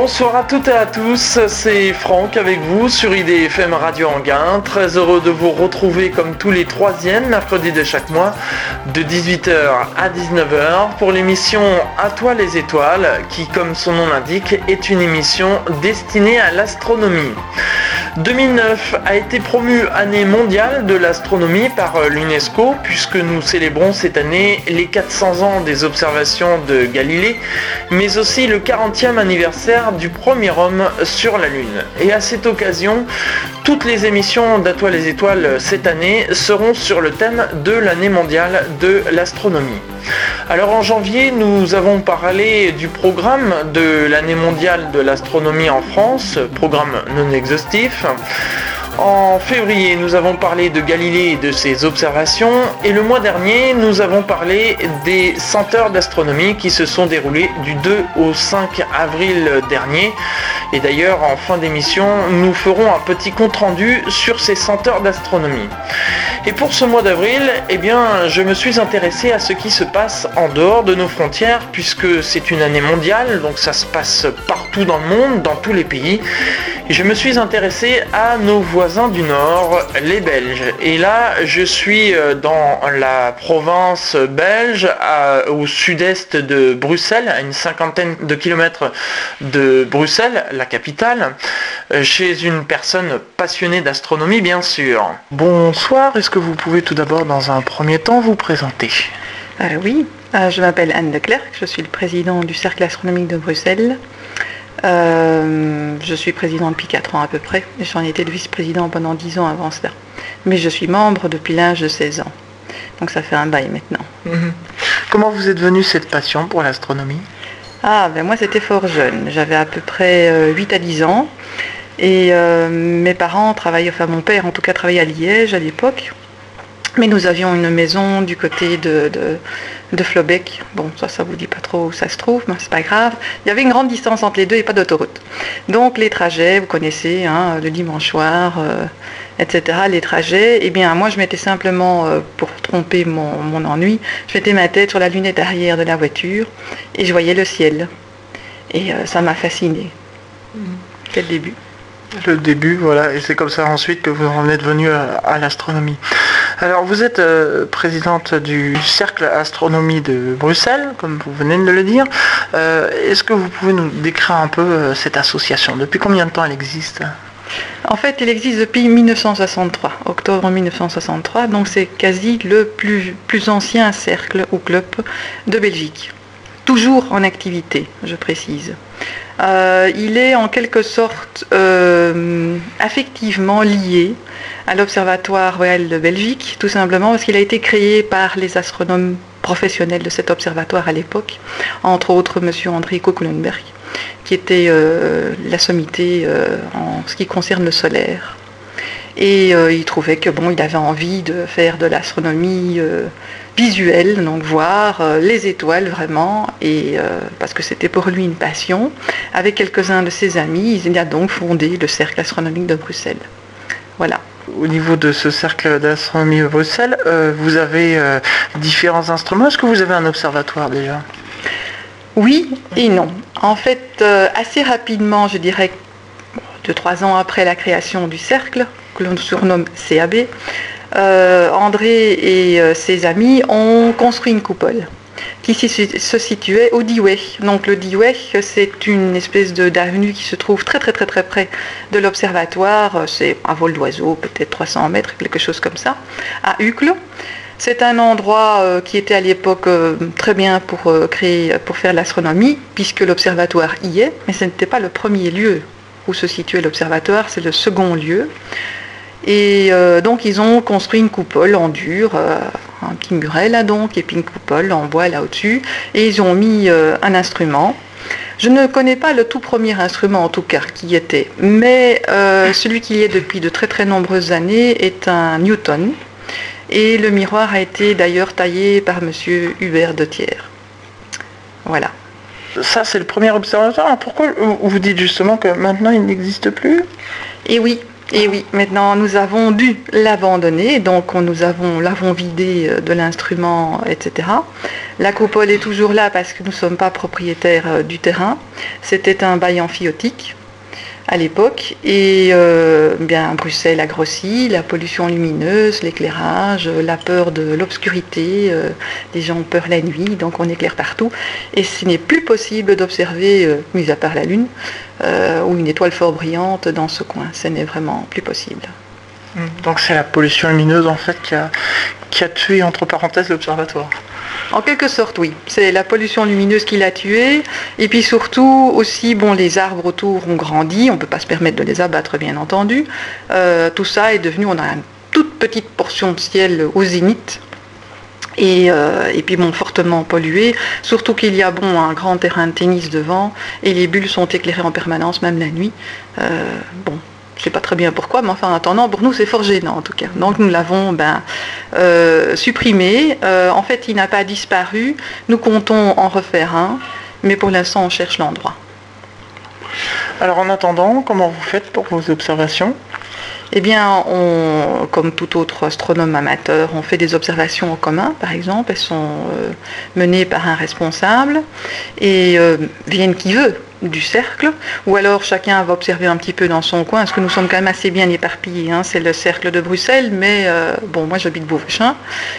Bonsoir à toutes et à tous, c'est Franck avec vous sur IDFM Radio Anguin. Très heureux de vous retrouver comme tous les troisièmes mercredis de chaque mois de 18h à 19h pour l'émission À toi les étoiles qui comme son nom l'indique est une émission destinée à l'astronomie. 2009 a été promu année mondiale de l'astronomie par l'UNESCO puisque nous célébrons cette année les 400 ans des observations de Galilée mais aussi le 40e anniversaire du premier homme sur la Lune. Et à cette occasion, toutes les émissions d'Atoile les étoiles cette année seront sur le thème de l'année mondiale de l'astronomie. Alors en janvier, nous avons parlé du programme de l'année mondiale de l'astronomie en France, programme non exhaustif. En février, nous avons parlé de Galilée et de ses observations. Et le mois dernier, nous avons parlé des 100 heures d'astronomie qui se sont déroulées du 2 au 5 avril dernier. Et d'ailleurs, en fin d'émission, nous ferons un petit compte-rendu sur ces 100 heures d'astronomie. Et pour ce mois d'avril, eh bien, je me suis intéressé à ce qui se passe en dehors de nos frontières, puisque c'est une année mondiale, donc ça se passe partout dans le monde, dans tous les pays. Je me suis intéressé à nos voisins du Nord, les Belges. Et là, je suis euh, dans la province belge, au sud-est de Bruxelles, à une cinquantaine de kilomètres de Bruxelles, la capitale, euh, chez une personne passionnée d'astronomie, bien sûr. Bonsoir, est-ce que vous pouvez tout d'abord, dans un premier temps, vous présenter? Euh, Oui, je m'appelle Anne de Clercq, je suis le président du Cercle astronomique de Bruxelles. Euh, je suis président depuis 4 ans à peu près. J'en ai été le vice-président pendant 10 ans avant cela. Mais je suis membre depuis l'âge de 16 ans. Donc ça fait un bail maintenant. Mhm. Comment vous êtes venu cette passion pour l'astronomie? Ah, ben moi c'était fort jeune. J'avais à peu près 8 euh, à 10 ans. Et euh, mes parents travaillaient, enfin mon père en tout cas travaillait à Liège à l'époque. Mais nous avions une maison du côté de, de, Flobeck. Bon, ça, ça vous dit pas trop où ça se trouve, mais c'est pas grave. Il y avait une grande distance entre les deux et pas d'autoroute. Donc les trajets, vous connaissez, hein, le dimanche soir, euh, etc. Les trajets, eh bien moi je mettais simplement, euh, pour tromper mon, ennui, je mettais ma tête sur la lunette arrière de la voiture et je voyais le ciel. Et euh, ça m'a fasciné. Mmh. Quel début le début, voilà, et c'est comme ça ensuite que vous en êtes venu à l'astronomie. Alors, vous êtes euh, présidente du Cercle Astronomie de Bruxelles, comme vous venez de le dire. Euh, est-ce que vous pouvez nous décrire un peu euh, cette association? Depuis combien de temps elle existe? En fait, elle existe depuis 1963, octobre 1963, donc c'est quasi le plus ancien cercle ou club de Belgique. Toujours en activité, je précise. il est en quelque sorte affectivement lié à l'Observatoire Royal de Belgique, tout simplement parce qu'il a été créé par les astronomes professionnels de cet observatoire à l'époque, entre autres M. André Kokulenberg, qui était euh, la sommité euh, en ce qui concerne le solaire. Et euh, il trouvait que bon, il avait envie de faire de l'astronomie visuelle, donc voir les étoiles vraiment, et parce que c'était pour lui une passion. Avec quelques-uns de ses amis, il a donc fondé le Cercle astronomique de Bruxelles. Voilà au niveau de ce cercle d'astronomie de Bruxelles, euh, vous avez euh, différents instruments. Est-ce que vous avez un observatoire déjà? Oui et non. En fait, euh, assez rapidement, je dirais deux, trois ans après la création du cercle, que l'on surnomme CAB, André et ses amis ont construit une coupole qui se situait au Dewey. Donc le Dewey, c'est une espèce d'avenue qui se trouve très très très très près de l'observatoire. C'est un vol d'oiseau, peut-être 300 mètres, quelque chose comme ça, à Uccle. C'est un endroit euh, qui était à l'époque euh, très bien pour, euh, créer, pour faire l'astronomie, puisque l'observatoire y est, mais ce n'était pas le premier lieu où se situait l'observatoire, c'est le second lieu. Et donc ils ont construit une coupole en dur, un petit muret là donc, et puis une coupole en bois là au-dessus, et ils ont mis euh, un instrument. Je ne connais pas le tout premier instrument en tout cas qui y était, mais euh, celui qui y est depuis de très très nombreuses années est un Newton, et le miroir a été d'ailleurs taillé par monsieur Hubert de Thiers. Voilà. Ça, c'est le premier observatoire. Pourquoi vous dites justement que maintenant il n'existe plus? Et oui, et oui, maintenant nous avons dû l'abandonner, donc nous avons, l'avons vidé euh, de l'instrument, etc. La coupole est toujours là parce que nous ne sommes pas propriétaires du terrain. C'était un bail amphiotique à l'époque. Et euh, bien, Bruxelles a grossi, la pollution lumineuse, l'éclairage, la peur de l'obscurité, euh, les gens ont peur la nuit, donc on éclaire partout. Et ce n'est plus possible d'observer, euh, mis à part la Lune, ou une étoile fort brillante dans ce coin. Ce n'est vraiment plus possible. Donc c'est la pollution lumineuse en fait qui a, tué entre parenthèses l'observatoire. En quelque sorte, oui. C'est la pollution lumineuse qui l'a tué. Et puis surtout, aussi, bon, les arbres autour ont grandi. On ne peut pas se permettre de les abattre, bien entendu. Euh, tout ça est devenu, on a une toute petite portion de ciel au zénith. Et, euh, et, puis bon, fortement pollué, surtout qu'il y a bon un grand terrain de tennis devant et les bulles sont éclairées en permanence, même la nuit. Euh, bon, je ne sais pas très bien pourquoi, mais enfin en attendant, pour nous c'est fort gênant en tout cas. Donc nous l'avons ben, euh, supprimé. Euh, en fait, il n'a pas disparu. Nous comptons en refaire un, mais pour l'instant on cherche l'endroit. Alors en attendant, comment vous faites pour vos observations? Eh bien, on, comme tout autre astronome amateur, on fait des observations en commun, par exemple. Elles sont euh, menées par un responsable et viennent qui veut du cercle, ou alors chacun va observer un petit peu dans son coin, parce que nous sommes quand même assez bien éparpillés. Hein. C'est le cercle de Bruxelles, mais euh, bon, moi j'habite Beauvechin,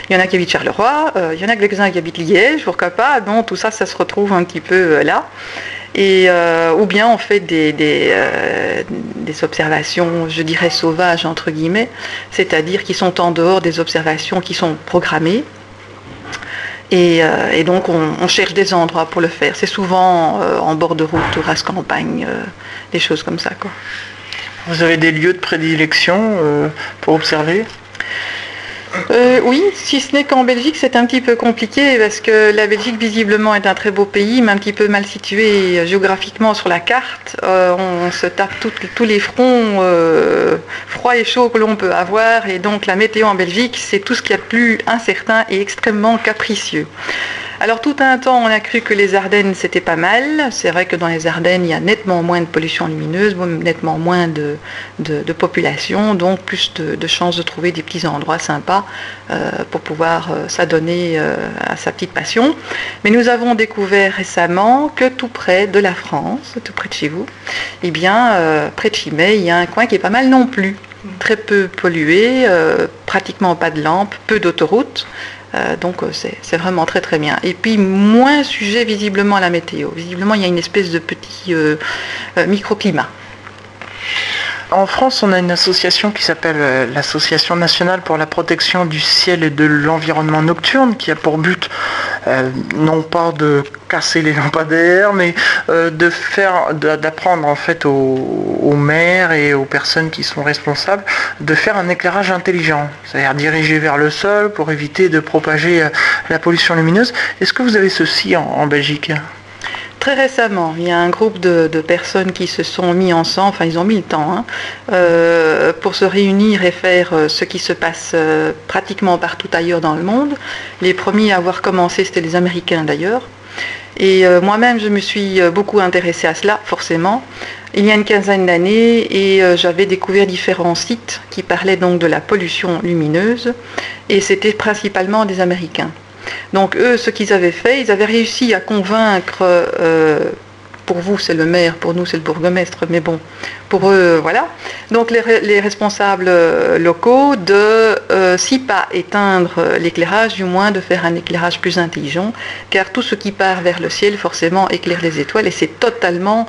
il y en a qui habitent Charleroi, euh, il y en a quelques-uns qui habitent Liège, pourquoi pas, donc tout ça, ça se retrouve un petit peu euh, là. Et, ou bien on fait des, observations, je dirais sauvages, entre guillemets, c'est-à-dire qui sont en dehors des observations qui sont programmées, euh, et, donc on, cherche des endroits pour le faire. C'est souvent euh, en bord de route, ou race campagne, euh, des choses comme ça. Quoi. Vous avez des lieux de prédilection pour observer? Euh, oui, si ce n'est qu'en Belgique, c'est un petit peu compliqué parce que la Belgique, visiblement, est un très beau pays, mais un petit peu mal situé géographiquement sur la carte. Euh, on, se tape tous les fronts euh, froids et chauds que l'on peut avoir, et donc la météo en Belgique, c'est tout ce qu'il y a de plus incertain et extrêmement capricieux. Alors tout un temps, on a cru que les Ardennes, c'était pas mal. C'est vrai que dans les Ardennes, il y a nettement moins de pollution lumineuse, nettement moins de, population, donc plus de, chances de trouver des petits endroits sympas euh, pour pouvoir euh, s'adonner euh, à sa petite passion. Mais nous avons découvert récemment que tout près de la France, tout près de chez vous, eh bien, près de Chimay, il y a un coin qui est pas mal non plus très peu pollué, pratiquement pas de lampes, peu d'autoroutes, euh, donc euh, c'est vraiment très très bien. Et puis moins sujet visiblement à la météo. Visiblement il y a une espèce de petit euh, microclimat. En France, on a une association qui s'appelle euh, l'Association nationale pour la protection du ciel et de l'environnement nocturne, qui a pour but euh, non pas de casser les lampadaires, mais euh, de faire, d'apprendre en fait aux, maires et aux personnes qui sont responsables de faire un éclairage intelligent, c'est-à-dire dirigé vers le sol pour éviter de propager la pollution lumineuse. Est-ce que vous avez ceci en Belgique? Très récemment, il y a un groupe de, personnes qui se sont mis ensemble, enfin ils ont mis le temps, hein, euh, pour se réunir et faire euh, ce qui se passe euh, pratiquement partout ailleurs dans le monde. Les premiers à avoir commencé, c'était les Américains d'ailleurs. Et moi-même, je me suis beaucoup intéressée à cela, forcément, il y a une quinzaine d'années, et j'avais découvert différents sites qui parlaient donc de la pollution lumineuse, et c'était principalement des Américains. Donc eux, ce qu'ils avaient fait, ils avaient réussi à convaincre, euh, pour vous c'est le maire, pour nous c'est le bourgmestre, mais bon, pour eux, voilà. Donc les, responsables euh, locaux de, euh, si pas éteindre l'éclairage, du moins de faire un éclairage plus intelligent, car tout ce qui part vers le ciel forcément éclaire les étoiles et c'est totalement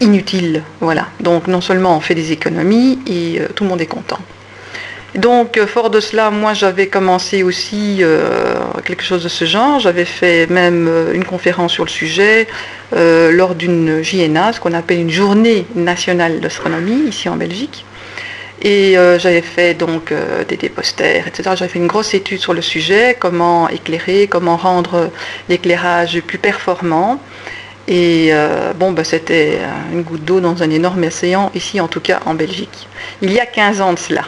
inutile. Voilà. Donc non seulement on fait des économies et tout le monde est content. Donc, euh, fort de cela, moi, j'avais commencé aussi euh, quelque chose de ce genre. J'avais fait même euh, une conférence sur le sujet lors d'une JNA, ce qu'on appelle une journée nationale d'astronomie, ici en Belgique. Et j'avais fait donc des, des, posters, etc. J'avais fait une grosse étude sur le sujet, comment éclairer, comment rendre l'éclairage plus performant. Et bon, bah, c'était une goutte d'eau dans un énorme océan, ici en tout cas en Belgique. Il y a 15 ans de cela.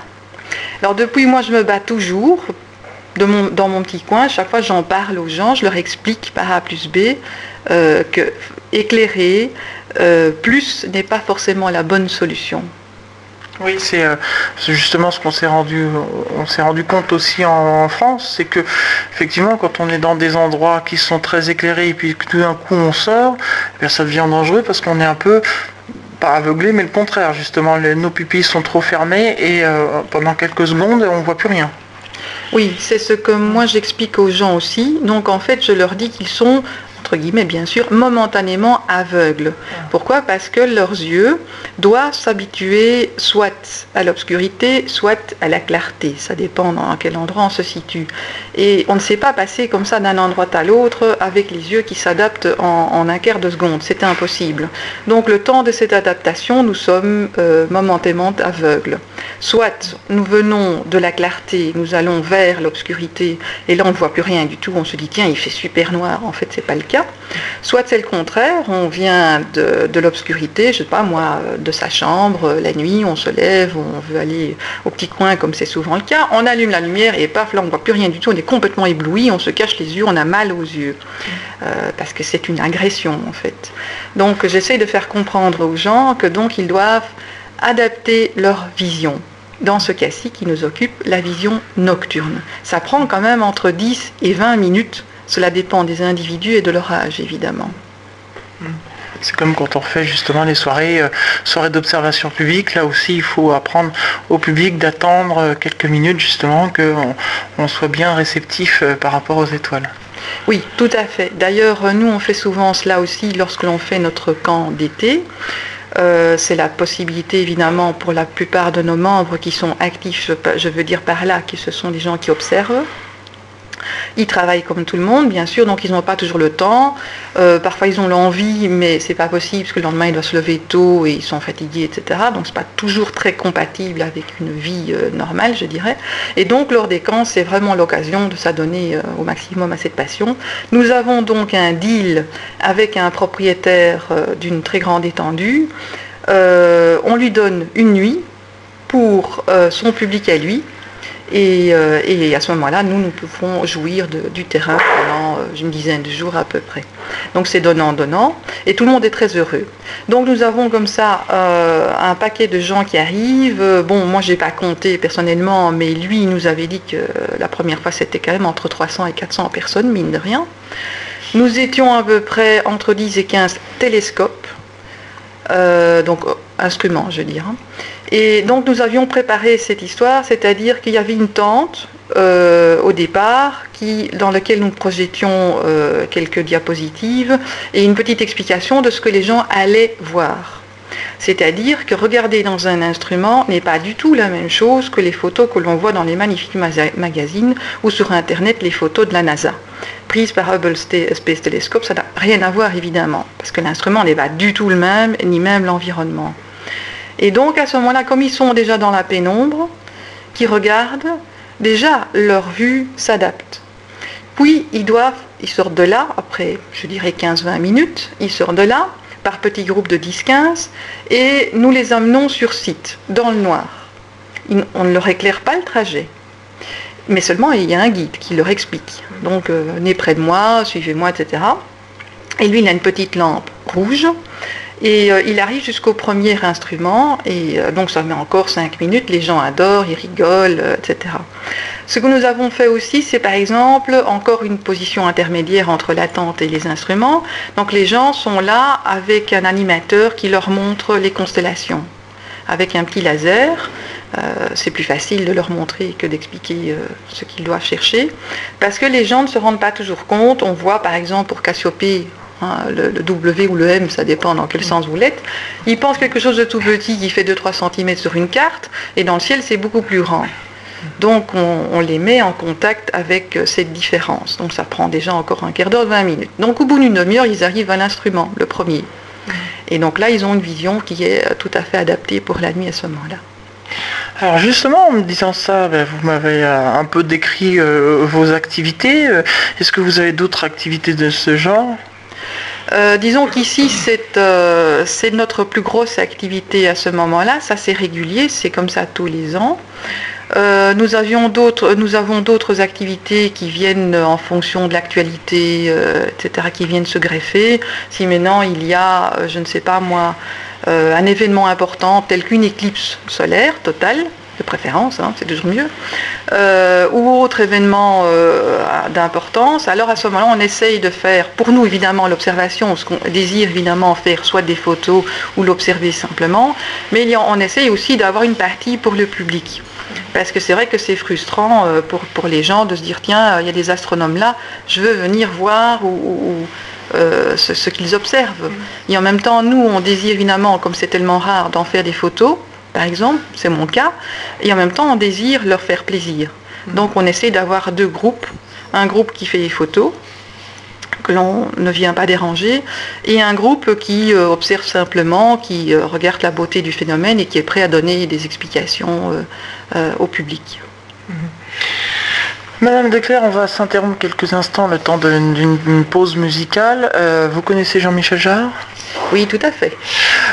Alors depuis, moi, je me bats toujours dans mon petit coin. Chaque fois, j'en parle aux gens, je leur explique par A plus B euh, que éclairer euh, plus n'est pas forcément la bonne solution. Oui, c'est justement ce qu'on s'est rendu, on s'est rendu compte aussi en, France, c'est que effectivement, quand on est dans des endroits qui sont très éclairés et puis que tout d'un coup on sort, eh ça devient dangereux parce qu'on est un peu pas aveuglé, mais le contraire. Justement, nos pupilles sont trop fermées et pendant quelques secondes, on ne voit plus rien. Oui, c'est ce que moi j'explique aux gens aussi. Donc en fait, je leur dis qu'ils sont entre guillemets bien sûr, momentanément aveugles. Pourquoi? Parce que leurs yeux doivent s'habituer soit à l'obscurité, soit à la clarté. Ça dépend dans quel endroit on se situe. Et on ne sait pas passer comme ça d'un endroit à l'autre avec les yeux qui s'adaptent en, un quart de seconde. C'est impossible. Donc le temps de cette adaptation, nous sommes euh, momentanément aveugles. Soit nous venons de la clarté, nous allons vers l'obscurité, et là on ne voit plus rien du tout, on se dit tiens il fait super noir, en fait c'est pas le cas. Soit c'est le contraire, on vient de, l'obscurité, je sais pas moi, de sa chambre, la nuit, on se lève, on veut aller au petit coin comme c'est souvent le cas, on allume la lumière et paf, là on ne voit plus rien du tout, on est complètement ébloui, on se cache les yeux, on a mal aux yeux, euh, parce que c'est une agression en fait. Donc j'essaie de faire comprendre aux gens que donc ils doivent adapter leur vision dans ce cas-ci qui nous occupe, la vision nocturne. Ça prend quand même entre 10 et 20 minutes. Cela dépend des individus et de leur âge, évidemment. C'est comme quand on fait justement les soirées, euh, soirées d'observation publique. Là aussi, il faut apprendre au public d'attendre euh, quelques minutes justement qu'on on soit bien réceptif euh, par rapport aux étoiles. Oui, tout à fait. D'ailleurs, nous, on fait souvent cela aussi lorsque l'on fait notre camp d'été. Euh, c'est la possibilité évidemment pour la plupart de nos membres qui sont actifs, je veux dire par là, que ce sont des gens qui observent, ils travaillent comme tout le monde, bien sûr, donc ils n'ont pas toujours le temps. Euh, parfois, ils ont l'envie, mais c'est pas possible parce que le lendemain, ils doivent se lever tôt et ils sont fatigués, etc. Donc, c'est pas toujours très compatible avec une vie euh, normale, je dirais. Et donc, lors des camps, c'est vraiment l'occasion de s'adonner euh, au maximum à cette passion. Nous avons donc un deal avec un propriétaire d'une très grande étendue. on lui donne une nuit pour son public à lui euh, et, à ce moment-là, nous, nous pouvons jouir du terrain pendant euh, une dizaine de jours à peu près. Donc c'est donnant-donnant, et tout le monde est très heureux. Donc nous avons comme ça euh, un paquet de gens qui arrivent. Bon, moi, je n'ai pas compté personnellement, mais lui, il nous avait dit que la première fois, c'était quand même entre 300 et 400 personnes, mine de rien. Nous étions à peu près entre 10 et 15 télescopes, donc instruments, je veux dire. Et donc nous avions préparé cette histoire, c'est-à-dire qu'il y avait une tente euh, au départ dans laquelle nous projetions euh, quelques diapositives et une petite explication de ce que les gens allaient voir. C'est-à-dire que regarder dans un instrument n'est pas du tout la même chose que les photos que l'on voit dans les magnifiques magazines ou sur Internet, les photos de la NASA. Prises par Hubble Space Telescope, ça n'a rien à voir évidemment, parce que l'instrument n'est pas du tout le même, ni même l'environnement. Et donc à ce moment-là, comme ils sont déjà dans la pénombre, qui regardent, déjà leur vue s'adapte. Puis ils doivent, ils sortent de là, après je dirais 15-20 minutes, ils sortent de là par petits groupes de 10-15 et nous les amenons sur site, dans le noir. on ne leur éclaire pas le trajet, mais seulement il y a un guide qui leur explique. Donc euh, venez près de moi, suivez-moi, etc. Et lui, il a une petite lampe rouge et euh, il arrive jusqu'au premier instrument, et euh, donc ça met encore cinq minutes, les gens adorent, ils rigolent, euh, etc. Ce que nous avons fait aussi, c'est par exemple encore une position intermédiaire entre l'attente et les instruments. Donc les gens sont là avec un animateur qui leur montre les constellations, avec un petit laser. c'est plus facile de leur montrer que d'expliquer ce qu'ils doivent chercher, parce que les gens ne se rendent pas toujours compte. On voit par exemple pour Cassiopée, Hein, le, W ou le M, ça dépend dans quel sens vous l'êtes, ils pensent quelque chose de tout petit qui fait 2-3 cm sur une carte, et dans le ciel c'est beaucoup plus grand. Donc on, les met en contact avec euh, cette différence. Donc ça prend déjà encore un quart d'heure, 20 minutes. Donc au bout d'une demi-heure, ils arrivent à l'instrument, le premier. Et donc là, ils ont une vision qui est euh, tout à fait adaptée pour la nuit à ce moment-là. Alors justement, en me disant ça, ben, vous m'avez euh, un peu décrit vos activités. Est-ce que vous avez d'autres activités de ce genre? Euh, disons qu'ici, euh, c'est notre plus grosse activité à ce moment-là. Ça, c'est régulier, c'est comme ça tous les ans. Euh, nous, avons d'autres activités qui viennent en fonction de l'actualité, etc., qui viennent se greffer. Si maintenant il y a, je ne sais pas moi, un événement important tel qu'une éclipse solaire totale, de préférence, hein, c'est toujours mieux, euh, ou autre événement euh, d'importance, alors à ce moment-là, on essaye de faire, pour nous évidemment, l'observation, ce qu'on désire évidemment faire soit des photos ou l'observer simplement, mais on essaye aussi d'avoir une partie pour le public. Parce que c'est vrai que c'est frustrant euh, pour, pour, les gens de se dire, tiens, il y a des astronomes là, je veux venir voir ou, ce, ce qu'ils observent. Et en même temps, nous, on désire évidemment, comme c'est tellement rare, d'en faire des photos par exemple, c'est mon cas, et en même temps on désire leur faire plaisir. Donc on essaie d'avoir deux groupes, un groupe qui fait des photos, que l'on ne vient pas déranger, et un groupe qui euh, observe simplement, qui euh, regarde la beauté du phénomène et qui est prêt à donner des explications euh, au public. Mm-hmm. Madame Declerc, on va s'interrompre quelques instants le temps d'une pause musicale. vous connaissez Jean-Michel Jarre? Oui, tout à fait.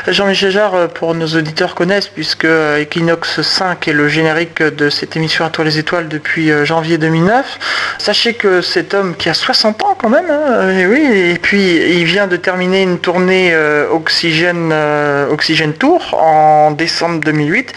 Jean-Michel Jarre, euh, pour nos auditeurs connaissent, puisque euh, Equinox 5 est le générique de cette émission À toi les étoiles depuis euh, janvier 2009. Sachez que cet homme qui a 60 ans quand même, hein, et oui, et puis il vient de terminer une tournée Oxygène, Tour en décembre 2008,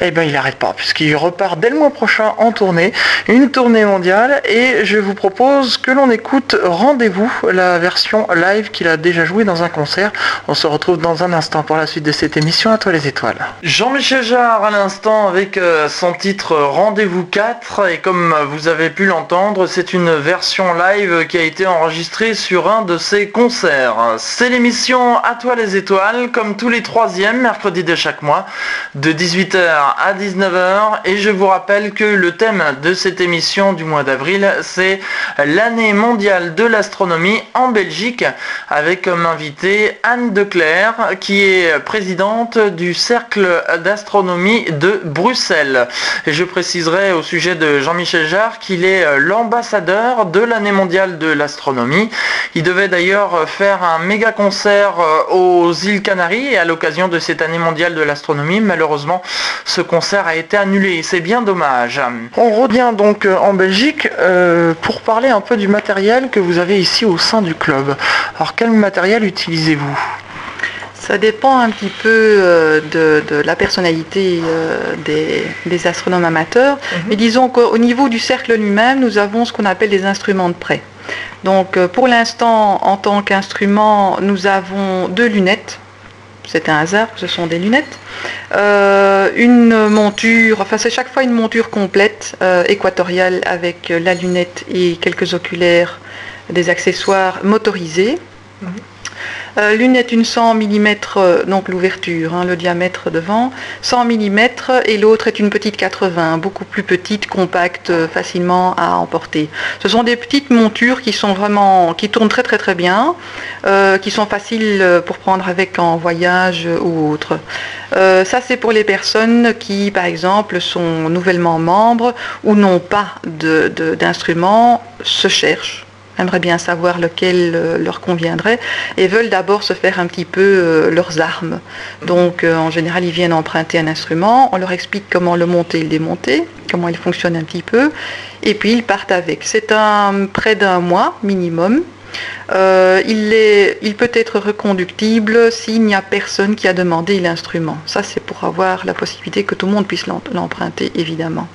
et ben il n'arrête pas, puisqu'il repart dès le mois prochain en tournée, une tournée mondiale, et je vous propose que l'on écoute Rendez-vous, la version live qu'il a déjà joué dans un concert. On se retrouve dans un instant pour la suite de cette émission à toi les étoiles. Jean-Michel Jarre à l'instant avec euh, son titre Rendez-vous 4 et comme vous avez pu l'entendre, c'est une version live qui a été enregistrée sur un de ses concerts. C'est l'émission À toi les étoiles comme tous les troisièmes mercredis de chaque mois de 18h à 19h et je vous rappelle que le thème de cette émission du mois d'avril c'est l'année mondiale de l'astronomie en Belgique avec comme invité Anne Declerc, qui est présidente du Cercle d'astronomie de Bruxelles. Et je préciserai au sujet de Jean-Michel Jarre qu'il est l'ambassadeur de l'année mondiale de l'astronomie. Il devait d'ailleurs faire un méga concert euh, aux îles Canaries à l'occasion de cette année mondiale de l'astronomie. Malheureusement, ce concert a été annulé. C'est bien dommage. On revient donc euh, en Belgique euh, pour parler un peu du matériel que vous avez ici au sein du club. Alors quel matériel utilisez-vous? Ça dépend un petit peu euh, de, la personnalité euh, des, astronomes amateurs. Mhm. Mais disons qu'au niveau du cercle lui-même, nous avons ce qu'on appelle des instruments de prêt. Donc euh, pour l'instant, en tant qu'instrument, nous avons deux lunettes. C'est un hasard, ce sont des lunettes. une monture, enfin c'est chaque fois une monture complète, équatoriale, avec la lunette et quelques oculaires, des accessoires motorisés. Mhm. Euh, lunette une 100 mm, euh, donc l'ouverture, hein, le diamètre devant, 100 mm et l'autre est une petite 80, beaucoup plus petite, compacte, euh, facilement à emporter. Ce sont des petites montures qui sont vraiment, qui tournent très très très bien, qui sont faciles pour prendre avec en voyage ou autre. ça c'est pour les personnes qui par exemple sont nouvellement membres ou n'ont pas d'instrument, se cherchent aimeraient bien savoir lequel euh, leur conviendrait et veulent d'abord se faire un petit peu euh, leurs armes. Donc euh, en général, ils viennent emprunter un instrument, on leur explique comment le monter et le démonter, comment il fonctionne un petit peu, et puis ils partent avec. C'est un près d'un mois minimum. il, est, il, peut être reconductible s'il n'y a personne qui a demandé l'instrument. Ça, c'est pour avoir la possibilité que tout le monde puisse l'emprunter, évidemment.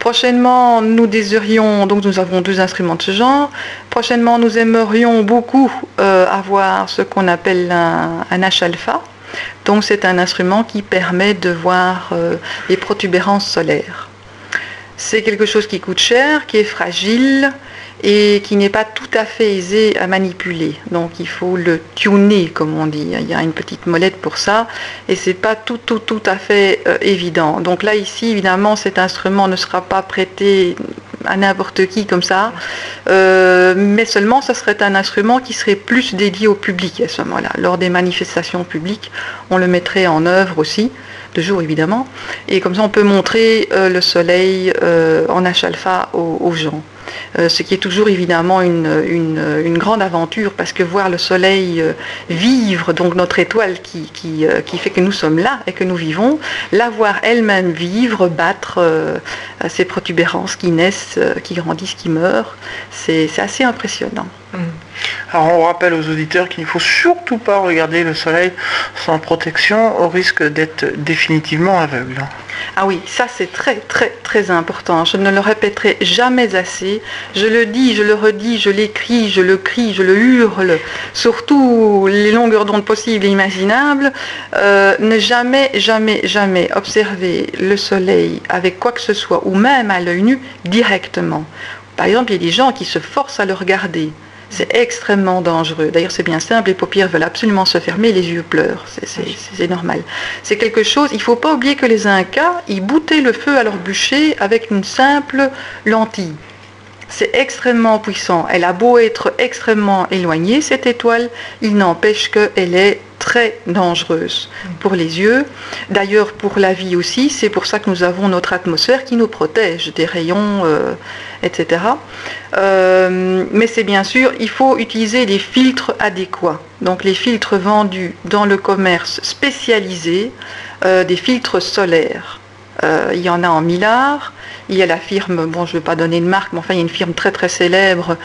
Prochainement, nous désirions, donc nous avons deux instruments de ce genre. Prochainement, nous aimerions beaucoup euh, avoir ce qu'on appelle un, H-alpha. Donc c'est un instrument qui permet de voir euh, les protubérances solaires. C'est quelque chose qui coûte cher, qui est fragile, et qui n'est pas tout à fait aisé à manipuler. Donc il faut le tuner, comme on dit. Il y a une petite molette pour ça, et c'est pas tout, tout, tout à fait euh, évident. Donc là, ici, évidemment, cet instrument ne sera pas prêté à n'importe qui comme ça, euh, mais seulement ce serait un instrument qui serait plus dédié au public à ce moment-là. Lors des manifestations publiques, on le mettrait en œuvre aussi de jour évidemment, et comme ça on peut montrer euh, le soleil en H-alpha aux gens. Euh, ce qui est toujours évidemment une, grande aventure parce que voir le soleil euh, vivre, donc notre étoile euh, qui, fait que nous sommes là et que nous vivons, la voir elle-même vivre, battre ces protubérances qui naissent, qui grandissent, qui meurent, c'est assez impressionnant. Mmh. Alors on rappelle aux auditeurs qu'il ne faut surtout pas regarder le soleil sans protection au risque d'être définitivement aveugle. Ah oui, ça c'est très très très important. Je ne le répéterai jamais assez. Je le dis, je le redis, je l'écris, je le crie, je le hurle, surtout les longueurs d'onde possibles et imaginables. Euh, ne jamais, jamais, jamais observer le soleil avec quoi que ce soit, ou même à l'œil nu, directement. Par exemple, il y a des gens qui se forcent à le regarder. C'est extrêmement dangereux. D'ailleurs, c'est bien simple, les paupières veulent absolument se fermer, les yeux pleurent. C'est normal. C'est quelque chose, il ne faut pas oublier que les Incas, ils boutaient le feu à leur bûcher avec une simple lentille. C'est extrêmement puissant. Elle a beau être extrêmement éloignée, cette étoile, il n'empêche qu'elle est très dangereuse pour les yeux. D'ailleurs, pour la vie aussi, c'est pour ça que nous avons notre atmosphère qui nous protège des rayons, euh, etc. Euh, mais c'est bien sûr, il faut utiliser des filtres adéquats. Donc les filtres vendus dans le commerce spécialisé, euh, des filtres solaires. Il y en a en millard. Il y a la firme, bon je ne vais pas donner de marque, mais enfin il y a une firme très très célèbre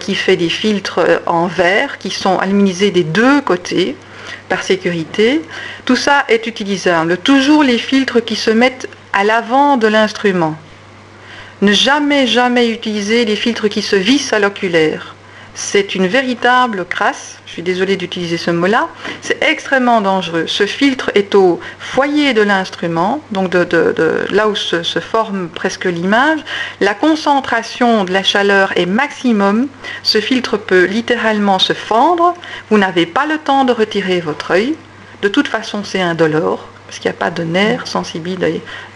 qui fait des filtres en verre qui sont aluminisés des deux côtés par sécurité. Tout ça est utilisable. Toujours les filtres qui se mettent à l'avant de l'instrument. Ne jamais, jamais utiliser les filtres qui se vissent à l'oculaire c'est une véritable crasse, je suis désolée d'utiliser ce mot-là, c'est extrêmement dangereux. Ce filtre est au foyer de l'instrument, donc là où se, forme presque l'image. La concentration de la chaleur est maximum. Ce filtre peut littéralement se fendre. Vous n'avez pas le temps de retirer votre œil. De toute façon, c'est indolore parce qu'il n'y a pas de nerf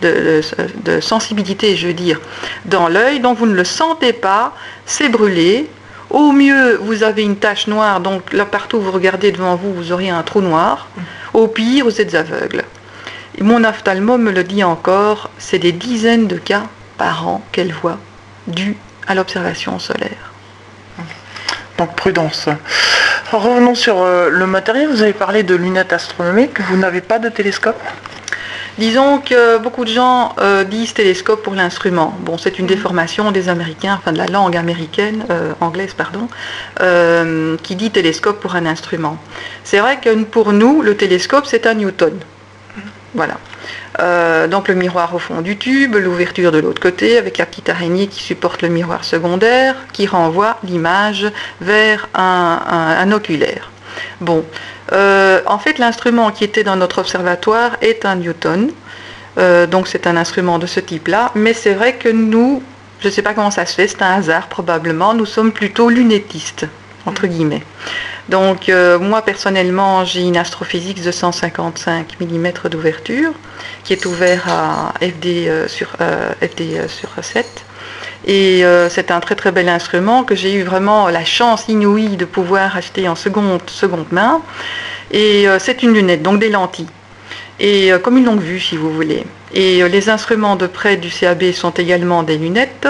de, sensibilité, je veux dire, dans l'œil, donc vous ne le sentez pas, c'est brûlé, au mieux, vous avez une tache noire, donc là partout où vous regardez devant vous, vous auriez un trou noir. Au pire, vous êtes aveugle. Et mon ophtalmo me le dit encore, c'est des dizaines de cas par an qu'elle voit, dus à l'observation solaire. Donc prudence. Revenons sur euh, le matériel. Vous avez parlé de lunettes astronomiques. Vous n'avez pas de télescope? Disons que beaucoup de gens euh, disent télescope pour l'instrument. Bon, c'est une déformation des Américains, enfin de la langue américaine, euh, anglaise, pardon, euh, qui dit télescope pour un instrument. C'est vrai que pour nous, le télescope, c'est un Newton. Voilà. donc le miroir au fond du tube, l'ouverture de l'autre côté avec la petite araignée qui supporte le miroir secondaire, qui renvoie l'image vers un oculaire. Bon, euh, en fait, l'instrument qui était dans notre observatoire est un Newton. Euh, donc c'est un instrument de ce type-là. Mais c'est vrai que nous, je ne sais pas comment ça se fait, c'est un hasard probablement, nous sommes plutôt lunettistes, entre guillemets. Donc euh, moi personnellement, j'ai une astrophysique de 155 mm d'ouverture qui est ouvert à FD, sur, FD sur 7. Et c'est un très très bel instrument que j'ai eu vraiment la chance inouïe de pouvoir acheter en seconde, seconde main. Et euh, c'est une lunette, donc des lentilles. Et euh, comme une longue vue, si vous voulez. Et euh, les instruments de près du CAB sont également des lunettes.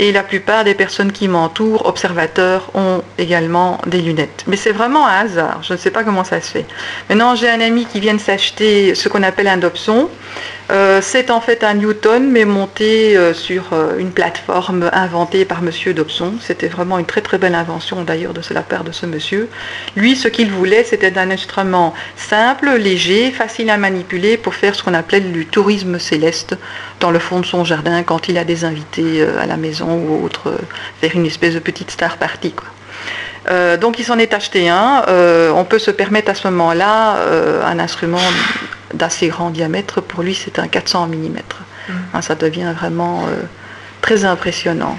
Et la plupart des personnes qui m'entourent, observateurs, ont également des lunettes. Mais c'est vraiment un hasard. Je ne sais pas comment ça se fait. Maintenant, j'ai un ami qui vient de s'acheter ce qu'on appelle un Dobson. Euh, c'est en fait un Newton, mais monté euh, sur une plateforme inventée par Monsieur Dobson. C'était vraiment une très très belle invention d'ailleurs de la part de ce monsieur. Lui, ce qu'il voulait, c'était un instrument simple, léger, facile à manipuler pour faire ce qu'on appelait du tourisme céleste dans le fond de son jardin quand il a des invités à la maison ou autre, faire une espèce de petite star party. donc il s'en est acheté un. on peut se permettre à ce moment-là un instrument d'assez grand diamètre. Pour lui, c'est un 400 mm. Hein, ça devient vraiment euh, très impressionnant.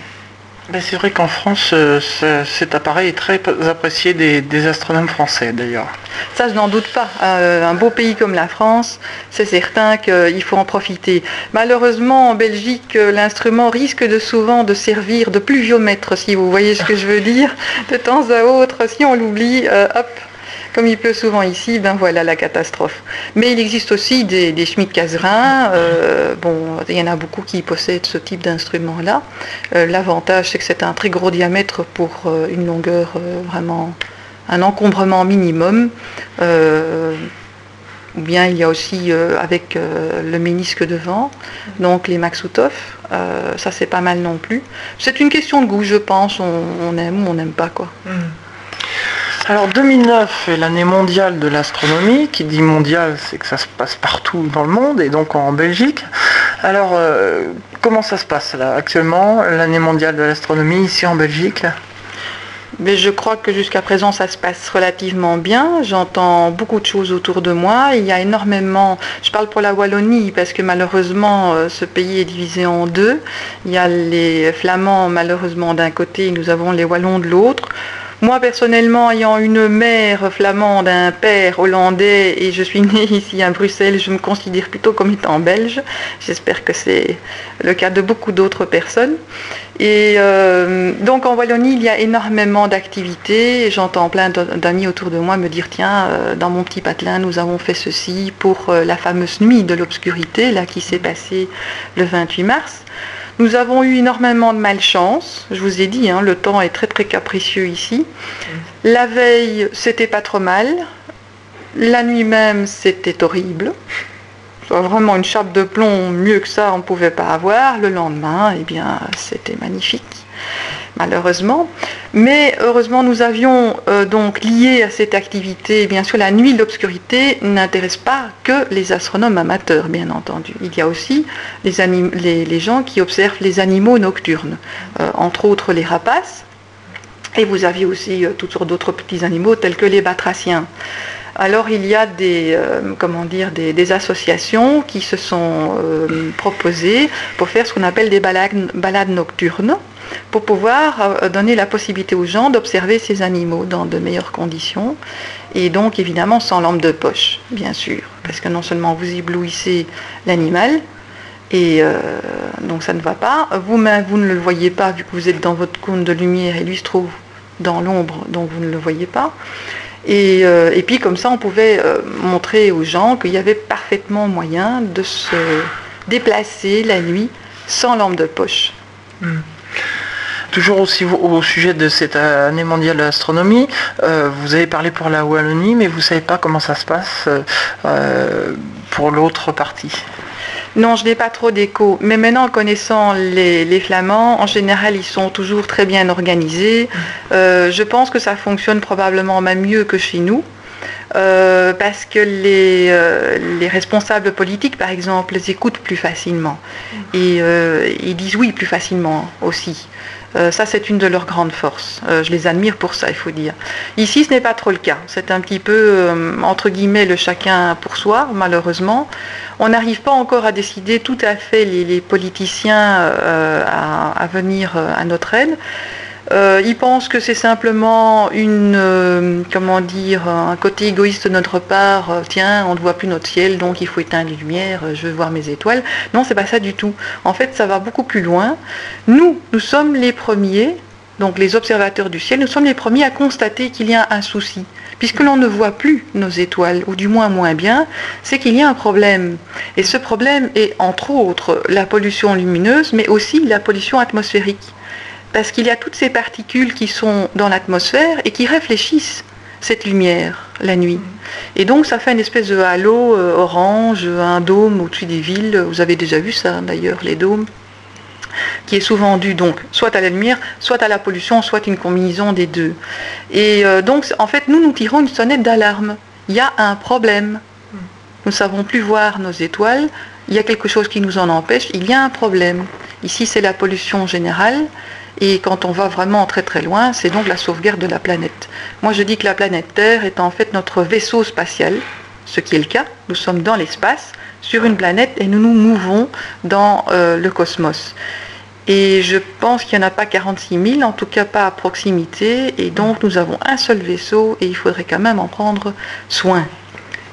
Ben, c'est vrai qu'en France, euh, cet appareil est très apprécié des, astronomes français d'ailleurs. Ça, je n'en doute pas. Euh, un beau pays comme la France, c'est certain qu'il faut en profiter. Malheureusement, en Belgique, l'instrument risque de souvent de servir de pluviomètre, si vous voyez ce que je veux dire. De temps à autre, si on l'oublie, hop, comme il pleut souvent ici, ben voilà la catastrophe. Mais il existe aussi des, des. Euh, bon, il y en a beaucoup qui possèdent ce type d'instrument-là. Euh, l'avantage, c'est que c'est un très gros diamètre pour euh, une longueur vraiment, un encombrement minimum. ou bien il y a aussi avec le ménisque devant, donc les Maxutov. ça c'est pas mal non plus. C'est une question de goût, je pense. On, aime ou on n'aime pas quoi. Hmm. Alors 2009 est l'année mondiale de l'astronomie. Qui dit mondiale, c'est que ça se passe partout dans le monde et donc en Belgique. Alors euh, comment ça se passe là actuellement, l'année mondiale de l'astronomie ici en Belgique? Mais je crois que jusqu'à présent, ça se passe relativement bien. J'entends beaucoup de choses autour de moi. Il y a énormément. Je parle pour la Wallonie parce que malheureusement, euh, ce pays est divisé en deux. Il y a les Flamands, malheureusement, d'un côté, et nous avons les Wallons de l'autre. Moi, personnellement, ayant une mère flamande, un père hollandais, et je suis née ici à Bruxelles, je me considère plutôt comme étant belge. J'espère que c'est le cas de beaucoup d'autres personnes. Et euh, donc en Wallonie, il y a énormément d'activités. J'entends plein d'amis autour de moi me dire tiens, euh, dans mon petit patelin, nous avons fait ceci pour euh, la fameuse nuit de l'obscurité, là qui s'est passée le 28 mars. Nous avons eu énormément de malchance. Je vous ai dit, hein, le temps est très très capricieux ici. La veille, c'était pas trop mal. La nuit même, c'était horrible. Vraiment une chape de plomb, mieux que ça, on ne pouvait pas avoir. Le lendemain, eh bien, c'était magnifique malheureusement. Mais heureusement, nous avions euh, donc lié à cette activité, bien sûr, la nuit de l'obscurité n'intéresse pas que les astronomes amateurs, bien entendu. Il y a aussi les, gens qui observent les animaux nocturnes, euh, entre autres les rapaces. Et vous aviez aussi euh, toutes sortes d'autres petits animaux tels que les batraciens. Alors il y a des, comment dire, des, associations qui se sont proposées pour faire ce qu'on appelle des balades nocturnes pour pouvoir euh, donner la possibilité aux gens d'observer ces animaux dans de meilleures conditions et donc évidemment sans lampe de poche, bien sûr, parce que non seulement vous éblouissez l'animal, et euh, donc ça ne va pas. Vous-même, vous ne le voyez pas vu que vous êtes dans votre cône de lumière et lui se trouve dans l'ombre, donc vous ne le voyez pas. Et, euh, puis comme ça, on pouvait montrer aux gens qu'il y avait parfaitement moyen de se déplacer la nuit sans lampe de poche. Hmm. Toujours aussi au sujet de cette année mondiale de l'astronomie, euh, vous avez parlé pour la Wallonie, mais vous ne savez pas comment ça se passe euh, pour l'autre partie. Non, je n'ai pas trop d'écho. Mais maintenant, en connaissant les, Flamands, en général, ils sont toujours très bien organisés. Euh, je pense que ça fonctionne probablement même mieux que chez nous. parce que les, les, responsables politiques, par exemple, les écoutent plus facilement. Et ils disent oui plus facilement aussi. Euh, ça, c'est une de leurs grandes forces. Euh, je les admire pour ça, il faut dire. Ici, ce n'est pas trop le cas. C'est un petit peu, euh, entre guillemets, le chacun pour soi, malheureusement. On n'arrive pas encore à décider tout à fait les, politiciens à, venir à notre aide. Euh, ils pensent que c'est simplement une, euh, comment dire, un côté égoïste de notre part. Euh, tiens, on ne voit plus notre ciel, donc il faut éteindre les lumières. je veux voir mes étoiles. Non, c'est pas ça du tout. En fait, ça va beaucoup plus loin. Nous, nous sommes les premiers, donc les observateurs du ciel, nous sommes les premiers à constater qu'il y a un souci. Puisque l'on ne voit plus nos étoiles, ou du moins moins bien, c'est qu'il y a un problème. Et ce problème est entre autres la pollution lumineuse, mais aussi la pollution atmosphérique parce qu'il y a toutes ces particules qui sont dans l'atmosphère et qui réfléchissent cette lumière la nuit. Et donc ça fait une espèce de halo euh, orange, un dôme au-dessus des villes. Vous avez déjà vu ça d'ailleurs, les dômes qui est souvent dû donc soit à la lumière, soit à la pollution, soit une combinaison des deux. Et euh, donc en fait nous nous tirons une sonnette d'alarme. Il y a un problème. Nous ne savons plus voir nos étoiles. Il y a quelque chose qui nous en empêche. Il y a un problème. Ici c'est la pollution générale. Et quand on va vraiment très très loin, c'est donc la sauvegarde de la planète. Moi je dis que la planète Terre est en fait notre vaisseau spatial, ce qui est le cas. Nous sommes dans l'espace, sur une planète, et nous nous mouvons dans euh, le cosmos. Et je pense qu'il n'y en a pas 46 000, en tout cas pas à proximité, et donc nous avons un seul vaisseau et il faudrait quand même en prendre soin.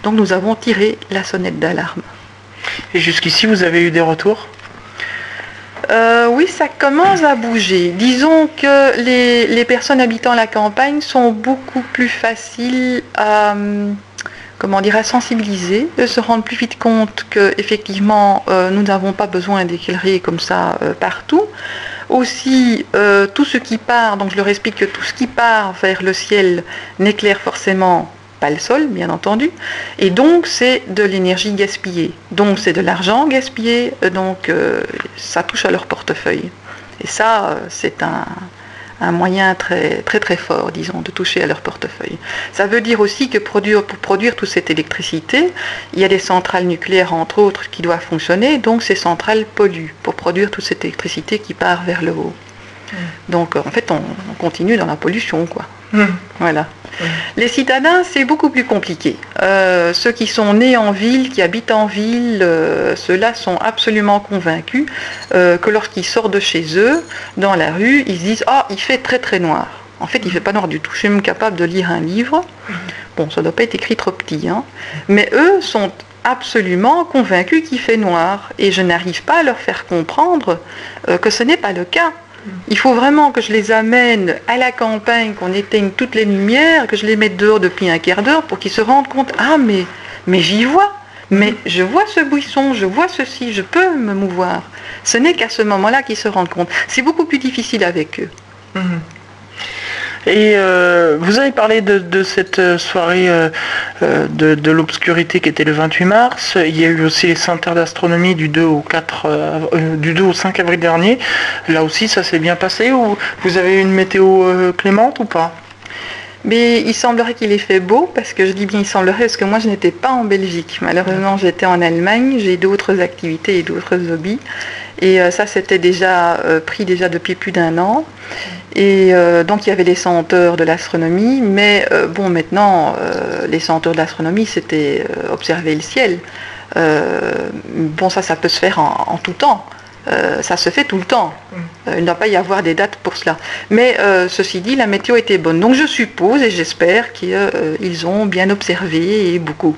Donc nous avons tiré la sonnette d'alarme. Et jusqu'ici, vous avez eu des retours? Euh, oui, ça commence à bouger. Disons que les, personnes habitant la campagne sont beaucoup plus faciles à, comment dire, à sensibiliser, de se rendre plus vite compte qu'effectivement, euh, nous n'avons pas besoin d'éclairer comme ça euh, partout. Aussi, tout ce qui part, donc je leur explique que tout ce qui part vers le ciel n'éclaire forcément pas le sol, bien entendu. Et donc, c'est de l'énergie gaspillée. Donc, c'est de l'argent gaspillé. Donc, euh, ça touche à leur portefeuille. Et ça, euh, c'est un, un moyen très très très fort, disons, de toucher à leur portefeuille. Ça veut dire aussi que produire, pour produire toute cette électricité, il y a des centrales nucléaires, entre autres, qui doivent fonctionner, donc ces centrales polluent pour produire toute cette électricité qui part vers le haut. Mm. Donc en fait, on, continue dans la pollution, quoi. Mm. Voilà. Les citadins, c'est beaucoup plus compliqué. Euh, ceux qui sont nés en ville, qui habitent en ville, euh, ceux-là sont absolument convaincus euh, que lorsqu'ils sortent de chez eux, dans la rue, ils se disent Ah, il fait très très noir. En fait, il ne fait pas noir du tout. Je suis même capable de lire un livre. Bon, ça ne doit pas être écrit trop petit, hein. mais eux sont absolument convaincus qu'il fait noir. Et je n'arrive pas à leur faire comprendre que ce n'est pas le cas. Il faut vraiment que je les amène à la campagne, qu'on éteigne toutes les lumières, que je les mette dehors depuis un quart d'heure pour qu'ils se rendent compte, ah mais, mais j'y vois, mais je vois ce buisson, je vois ceci, je peux me mouvoir. Ce n'est qu'à ce moment-là qu'ils se rendent compte. C'est beaucoup plus difficile avec eux. Mhm. Et euh, vous avez parlé de, cette euh, soirée euh, de, l'obscurité qui était le 28 mars. Il y a eu aussi les Saintes d'astronomie du 2 au 4, du 2 au 5 avril dernier. Là aussi, ça s'est bien passé ou vous avez une météo clémente ou pas? Mais il semblerait qu'il ait fait beau, parce que je dis bien il semblerait, parce que moi je n'étais pas en Belgique. Malheureusement, j'étais en Allemagne, j'ai d'autres activités et d'autres hobbies. Et ça, c'était déjà pris déjà depuis plus d'un an. Et euh, donc il y avait les senteurs de l'astronomie, mais euh, bon maintenant euh, les senteurs de l'astronomie c'était observer le ciel. bon ça ça peut se faire en, tout temps. Ça se fait tout le temps. Mm. il ne doit pas y avoir des dates pour cela. Mais ceci dit, la météo était bonne. Donc je suppose et j'espère qu'ils ont bien observé et beaucoup.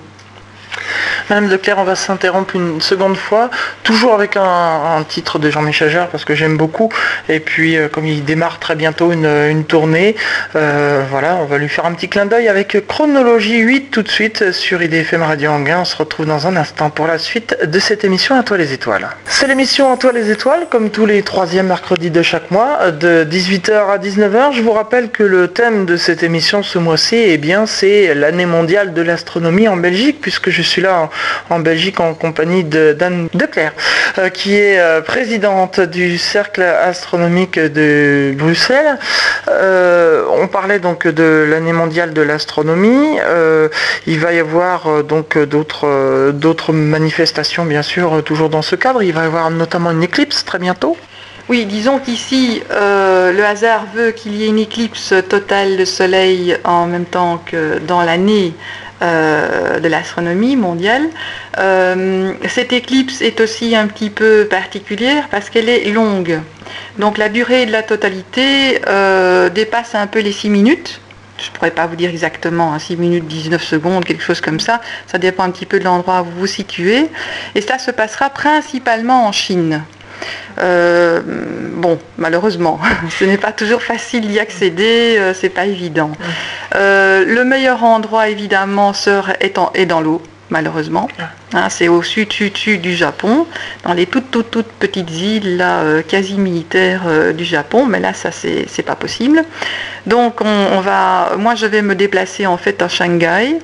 Madame Leclerc, on va s'interrompre une seconde fois, toujours avec un, titre de Jean-Michel parce que j'aime beaucoup. Et puis, euh, comme il démarre très bientôt une, tournée, euh, voilà, on va lui faire un petit clin d'œil avec Chronologie 8 tout de suite sur IDFM Radio Anguin. On se retrouve dans un instant pour la suite de cette émission À toi les étoiles. C'est l'émission À toi les étoiles, comme tous les troisièmes mercredis de chaque mois, de 18h à 19h. Je vous rappelle que le thème de cette émission ce mois-ci, eh bien, c'est l'année mondiale de l'astronomie en Belgique, puisque je suis là en, Belgique en compagnie d'Anne Declerc, euh, qui est euh, présidente du Cercle astronomique de Bruxelles. Euh, on parlait donc de l'année mondiale de l'astronomie. il va y avoir donc d'autres manifestations, bien sûr, toujours dans ce cadre. Il va y avoir notamment une éclipse très bientôt. Oui, disons qu'ici, le hasard veut qu'il y ait une éclipse totale de soleil en même temps que dans l'année de l'astronomie mondiale. Euh, cette éclipse est aussi un petit peu particulière parce qu'elle est longue. Donc la durée de la totalité euh, dépasse un peu les 6 minutes. Je ne pourrais pas vous dire exactement, 6 hein, minutes 19 secondes, quelque chose comme ça. Ça dépend un petit peu de l'endroit où vous vous situez. Et cela se passera principalement en Chine. Euh, bon, malheureusement, ce n'est pas toujours facile d'y accéder, euh, c'est pas évident. Euh, le meilleur endroit, évidemment, est, dans l'eau, malheureusement. Hein, c'est au sud-sud du Japon, dans les toutes, toutes, toutes petites îles là, quasi militaires du Japon, mais là, ça, c'est pas possible. Donc, on, va, moi, je vais me déplacer en fait à Shanghai.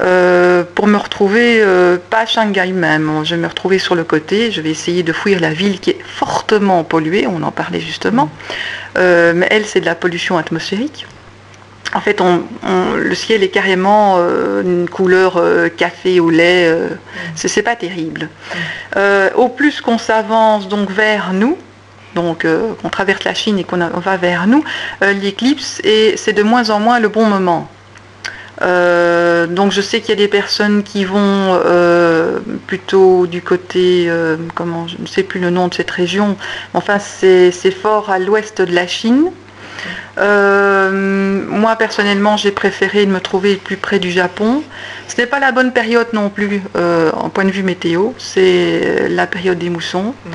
Euh, pour me retrouver, euh, pas à Shanghai même, je vais me retrouver sur le côté, je vais essayer de fuir la ville qui est fortement polluée, on en parlait justement, euh, mais elle c'est de la pollution atmosphérique. En fait, le ciel est carrément une couleur café ou lait, c'est pas terrible. au plus qu'on s'avance donc vers nous, donc qu'on traverse la Chine et qu'on va vers nous, l'éclipse, et c'est de moins en moins le bon moment. Euh, donc je sais qu'il y a des personnes qui vont euh, plutôt du côté, euh, comment, je ne sais plus le nom de cette région, enfin c'est fort à l'ouest de la Chine. moi personnellement j'ai préféré me trouver plus près du Japon. Ce n'est pas la bonne période non plus en point de vue météo, c'est la période des moussons. Mmh.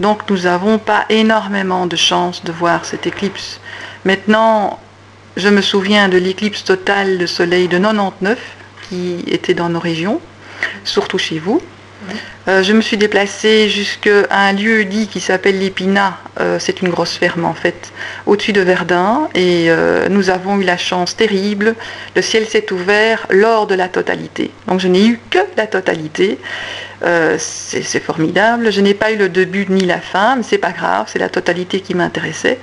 Donc nous n'avons pas énormément de chance de voir cette éclipse. Maintenant, je me souviens de l'éclipse totale de soleil de 99 qui était dans nos régions, surtout chez vous. Euh, je me suis déplacée jusqu'à un lieu dit qui s'appelle l'Épina, euh, c'est une grosse ferme en fait, au-dessus de Verdun, et euh, nous avons eu la chance terrible, le ciel s'est ouvert lors de la totalité. Donc je n'ai eu que la totalité, c'est formidable, je n'ai pas eu le début ni la fin, mais c'est pas grave, c'est la totalité qui m'intéressait.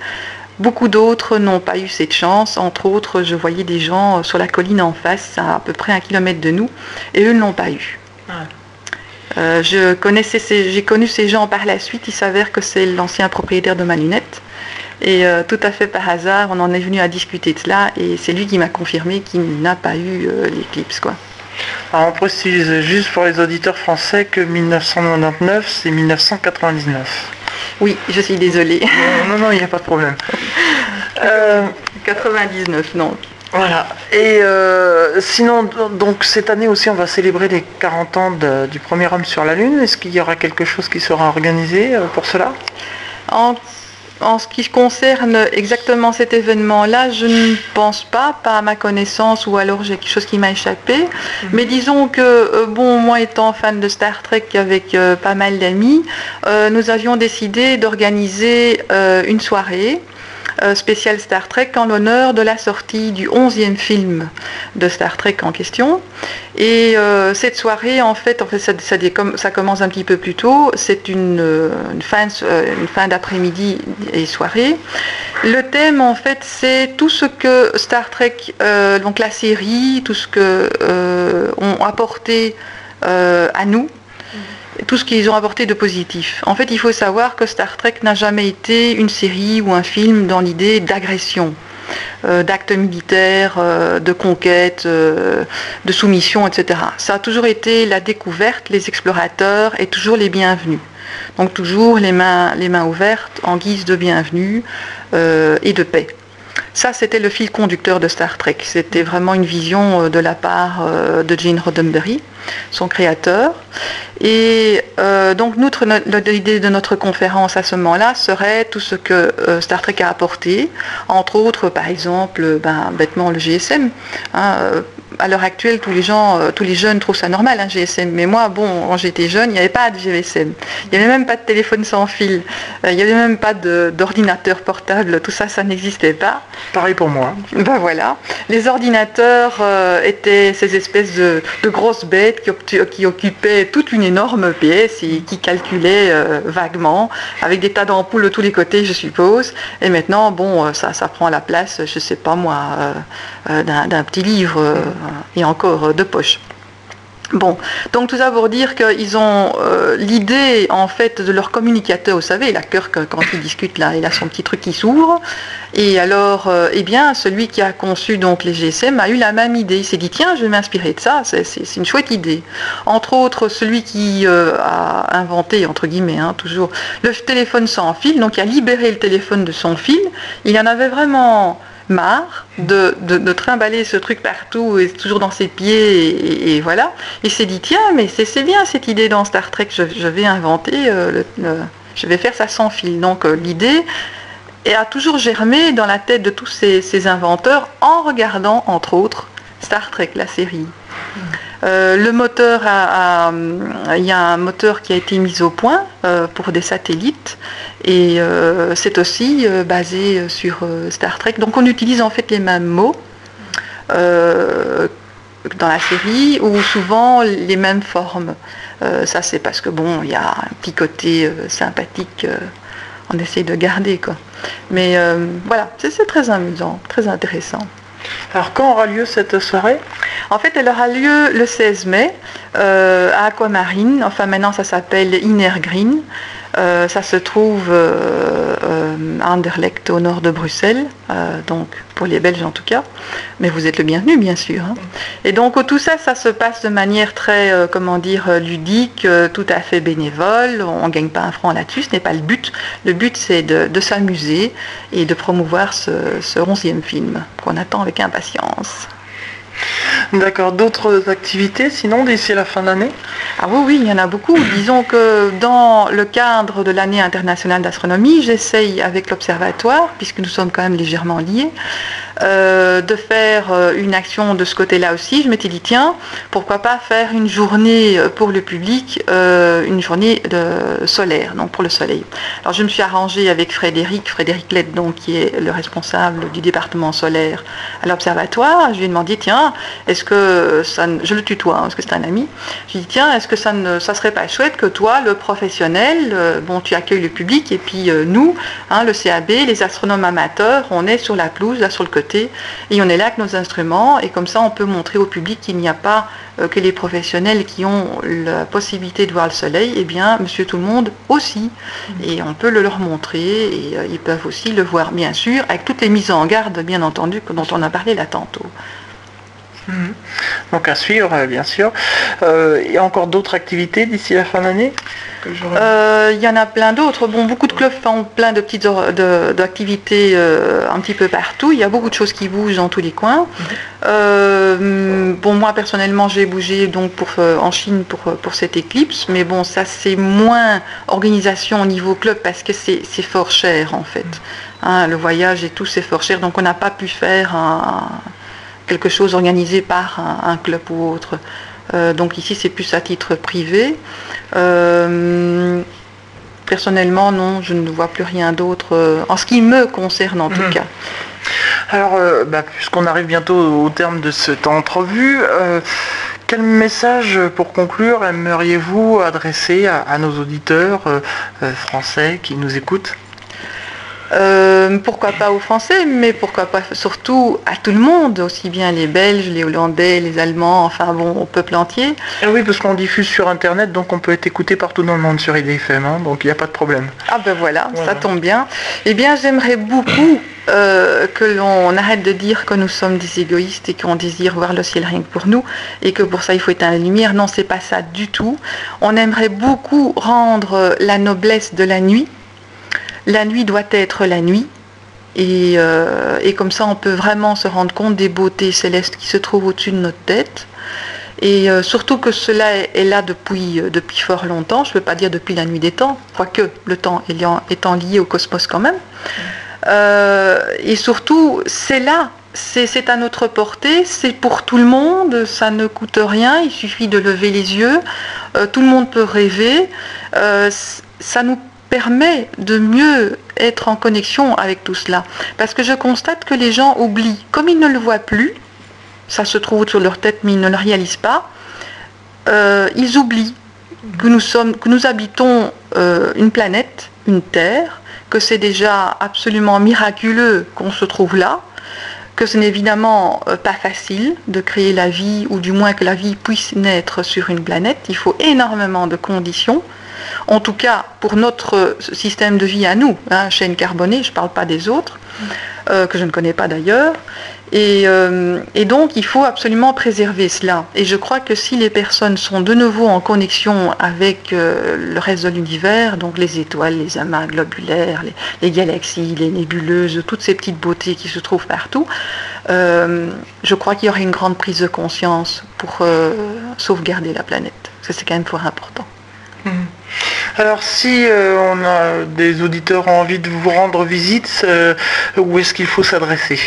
Beaucoup d'autres n'ont pas eu cette chance. Entre autres, je voyais des gens sur la colline en face, à, à peu près un kilomètre de nous, et eux ne l'ont pas eu. Euh, je connaissais j'ai connu ces gens par la suite. Il s'avère que c'est l'ancien propriétaire de ma lunette. Et euh, tout à fait par hasard, on en est venu à discuter de cela et c'est lui qui m'a confirmé qu'il n'a pas eu euh, l'éclipse. Quoi. Alors on précise juste pour les auditeurs français que 1999, c'est 1999. Oui, je suis désolée. Non, non, il n'y a pas de problème. 99, non. Voilà. Et euh, sinon, donc cette année aussi, on va célébrer les 40 ans du premier homme sur la Lune. Est-ce qu'il y aura quelque chose qui sera organisé euh, pour cela? En, ce qui concerne exactement cet événement-là, je ne pense pas, pas à ma connaissance, ou alors j'ai quelque chose qui m'a échappé. Mhm. Mais disons que, euh, bon, moi étant fan de Star Trek avec pas mal d'amis, nous avions décidé d'organiser une soirée euh, spécial Star Trek en l'honneur de la sortie du 11e film de Star Trek en question. Et euh, cette soirée, en fait, en fait ça, commence un petit peu plus tôt. C'est une, euh, fin, une fin d'après-midi et soirée. Le thème, en fait, c'est tout ce que Star Trek, donc la série, tout ce que ont apporté à nous tout ce qu'ils ont apporté de positif. En fait, il faut savoir que Star Trek n'a jamais été une série ou un film dans l'idée d'agression. Euh, d'actes militaires, euh, de conquête, euh, de soumission, etc. Ça a toujours été la découverte, les explorateurs et toujours les bienvenus. Donc toujours les mains, les mains ouvertes en guise de bienvenue et de paix. Ça, c'était le fil conducteur de Star Trek. C'était vraiment une vision de la part de Gene Roddenberry son créateur. Et euh, donc l'idée de notre conférence à ce moment-là serait tout ce que euh, Star Trek a apporté, entre autres par exemple ben, bêtement le GSM. Hein, euh, à l'heure actuelle, tous les gens, tous les jeunes trouvent ça normal, un GSM. Mais moi, bon, quand j'étais jeune, il n'y avait pas de GSM. Il n'y avait même pas de téléphone sans fil. il n'y avait même pas d'ordinateur portable. Tout ça, ça n'existait pas. Pareil pour moi. Ben voilà. Les ordinateurs étaient ces espèces de grosses bêtes qui, occupait toute une énorme pièce et qui calculait euh, vaguement, avec des tas d'ampoules de tous les côtés, je suppose. Et maintenant, bon, euh, ça, ça prend la place, je ne sais pas moi, euh, d'un petit livre et encore de poche. Bon, donc tout ça pour dire qu'ils ont euh, l'idée en fait de leur communicateur, vous savez, la cœur quand il discute là, il a son petit truc qui s'ouvre. Et alors, euh, eh bien, celui qui a conçu donc les GSM a eu la même idée. Il s'est dit tiens, je vais m'inspirer de ça, c'est une chouette idée. Entre autres, celui qui euh, a inventé entre guillemets hein, toujours le téléphone sans fil, donc il a libéré le téléphone de son fil. Il en avait vraiment marre de, de, trimballer ce truc partout et toujours dans ses pieds et, voilà. Il s'est dit tiens mais c'est bien cette idée dans Star Trek, je, vais inventer, euh, je vais faire ça sans fil. Donc euh, l'idée a toujours germé dans la tête de tous ces inventeurs en regardant entre autres Star Trek, la série. Euh, le moteur, il y a un moteur qui a été mis au point euh, pour des satellites et euh, c'est aussi basé sur Star Trek. Donc on utilise en fait les mêmes mots dans la série ou souvent les mêmes formes. ça c'est parce que bon, il y a un petit côté sympathique on essaie de garder quoi. Mais voilà, c'est très amusant, très intéressant. Alors quand aura lieu cette soirée En fait, elle aura lieu le 16 mai euh, à Aquamarine. Enfin, maintenant, ça s'appelle Inner Green. Euh, ça se trouve euh, à Anderlecht, au nord de Bruxelles, donc pour les Belges en tout cas. Mais vous êtes le bienvenu, bien sûr. Hein. Et donc tout ça, ça se passe de manière très, comment dire, ludique, tout à fait bénévole. On ne gagne pas un franc là-dessus, ce n'est pas le but. Le but, c'est de, s'amuser et de promouvoir ce, ce 11e film qu'on attend avec impatience. D'accord. D'autres activités sinon d'ici la fin d'année Ah oui, oui, il y en a beaucoup. Disons que dans le cadre de l'année internationale d'astronomie, j'essaye avec l'observatoire, puisque nous sommes quand même légèrement liés, euh, de faire euh, une action de ce côté-là aussi. Je m'étais dit, tiens, pourquoi pas faire une journée pour le public, une journée de solaire, donc pour le soleil. Alors je me suis arrangée avec Frédéric, Frédéric Lett, donc, qui est le responsable du département solaire à l'observatoire. Je lui ai demandé, tiens, est-ce que ça, je le tutoie, hein, parce que c'est un ami. Je dit, tiens, est-ce que ça ne ça serait pas chouette que toi, le professionnel, bon, tu accueilles le public, et puis nous, hein, le CAB, les astronomes amateurs, on est sur la pelouse, là sur le côté, et on est là avec nos instruments, et comme ça on peut montrer au public qu'il n'y a pas euh, que les professionnels qui ont la possibilité de voir le soleil, et eh bien monsieur tout le monde aussi, et on peut le leur montrer, et euh, ils peuvent aussi le voir, bien sûr, avec toutes les mises en garde, bien entendu, dont on a parlé là tantôt. Mhm. Donc à suivre, euh, bien sûr. il y a encore d'autres activités d'ici la fin d'année euh, il y en a plein d'autres. Bon, beaucoup de clubs font plein de petites activités euh, un petit peu partout. Il y a beaucoup de choses qui bougent dans tous les coins. Mhm. Euh, bon, moi personnellement, j'ai bougé donc pour, en Chine pour, pour cette éclipse, mais bon, ça c'est moins organisation au niveau club parce que c'est fort cher en fait. Mhm. Hein, le voyage et tout c'est fort cher, donc on n'a pas pu faire quelque chose organisé par un club ou autre. Euh, donc ici, c'est plus à titre privé. Euh, personnellement, non, je ne vois plus rien d'autre, euh, en ce qui me concerne en tout mhm. cas. Alors, bah, puisqu'on arrive bientôt au terme de cette entrevue, quel message pour conclure aimeriez-vous adresser à nos auditeurs français qui nous écoutent? Euh, pourquoi pas aux Français, mais pourquoi pas surtout à tout le monde, aussi bien les Belges, les Hollandais, les Allemands, enfin bon, au peuple entier. Ah oui, parce qu'on diffuse sur Internet, donc on peut être écouté partout dans le monde sur IDFM, hein, donc il n'y a pas de problème. Ah ben voilà, ça tombe bien. Eh bien, j'aimerais beaucoup euh, que l'on arrête de dire que nous sommes des égoïstes et qu'on désire voir le ciel rien que pour nous et que pour ça il faut éteindre la lumière. Non, c'est pas ça du tout. On aimerait beaucoup rendre la noblesse de la nuit la nuit doit être la nuit. Euh, et, comme ça, on peut vraiment se rendre compte des beautés célestes qui se trouvent au-dessus de notre tête. Et euh, surtout que cela est, là depuis, euh, depuis fort longtemps, je ne peux pas dire depuis la nuit des temps, quoique le temps étant lié au cosmos quand même. et surtout, c'est là, c'est à notre portée, c'est pour tout le monde, ça ne coûte rien, il suffit de lever les yeux, tout le monde peut rêver, ça nous permet de mieux être en connexion avec tout cela. Parce que je constate que les gens oublient, comme ils ne le voient plus, ça se trouve sur leur tête mais ils ne le réalisent pas, euh, ils oublient que nous, sommes, que nous habitons euh, une planète, une Terre, que c'est déjà absolument miraculeux qu'on se trouve là, que ce n'est évidemment euh, pas facile de créer la vie, ou du moins que la vie puisse naître sur une planète. Il faut énormément de conditions en tout cas pour notre système de vie à nous, hein, chaîne carbonée, je ne parle pas des autres, euh, que je ne connais pas d'ailleurs. Euh, et, donc il faut absolument préserver cela. Et je crois que si les personnes sont de nouveau en connexion avec euh, le reste de l'univers, donc les étoiles, les amas globulaires, les, galaxies, les nébuleuses, toutes ces petites beautés qui se trouvent partout, je crois qu'il y aurait une grande prise de conscience pour sauvegarder la planète. Ça c'est quand même fort important. Alors si euh, on a des auditeurs ont envie de vous rendre visite, euh, où est-ce qu'il faut s'adresser?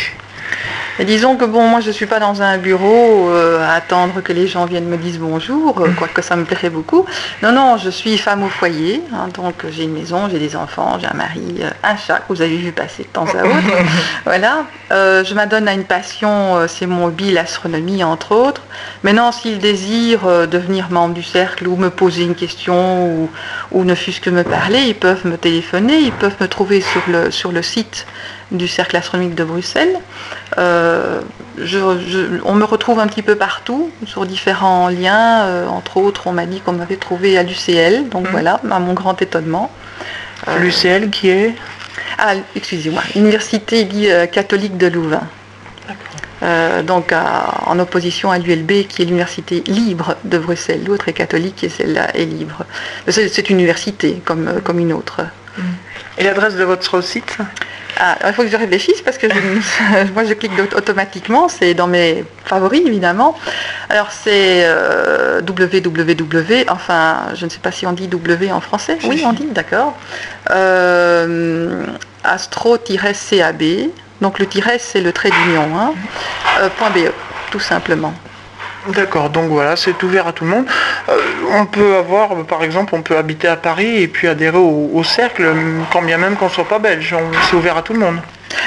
Disons que bon, moi je ne suis pas dans un bureau euh, à attendre que les gens viennent me dire bonjour, euh, quoique ça me plairait beaucoup. Non, non, je suis femme au foyer, hein, donc j'ai une maison, j'ai des enfants, j'ai un mari, euh, un chat que vous avez vu passer de temps à autre. voilà. je m'adonne à une passion, c'est mon hobby, l'astronomie entre autres. Maintenant, s'ils désirent devenir membre du cercle ou me poser une question ou, ou ne fût-ce que me parler, ils peuvent me téléphoner, ils peuvent me trouver sur le, sur le site du Cercle astronomique de Bruxelles. Euh, on me retrouve un petit peu partout, sur différents liens. Euh, entre autres, on m'a dit qu'on m'avait trouvé à l'UCL, donc mmh. voilà, à mon grand étonnement. Euh, L'UCL qui est? Ah, excusez-moi, Université catholique de Louvain. donc en opposition à l'ULB qui est l'université libre de Bruxelles. L'autre est catholique et celle-là est libre. C'est une université comme, comme une autre. Mmh. Et l'adresse de votre site? Ah, il faut que je réfléchisse parce que moi je clique automatiquement, c'est dans mes favoris évidemment. Alors c'est euh, www, enfin je ne sais pas si on dit W en français. Oui, on dit, d'accord. Euh, astro-cab Donc le tiret, c'est le trait d'union. Hein. Euh, .be, tout simplement. D'accord, donc voilà, c'est ouvert à tout le monde. Euh, on peut avoir, par exemple, on peut habiter à Paris et puis adhérer au, cercle, quand bien même qu'on ne soit pas belge. C'est ouvert à tout le monde.